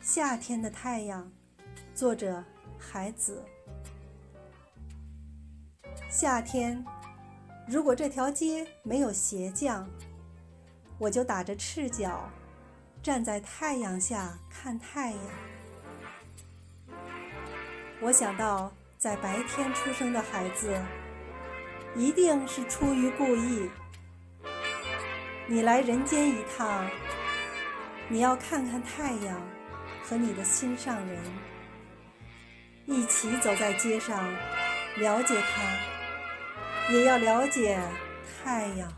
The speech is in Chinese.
夏天的太阳，作者海子。夏天，如果这条街没有鞋匠，我就打着赤脚站在太阳下看太阳。我想到，在白天出生的孩子，一定是出于故意。你来人间一趟，你要看看太阳和你的心上人，一起走在街上，了解他，也要了解太阳。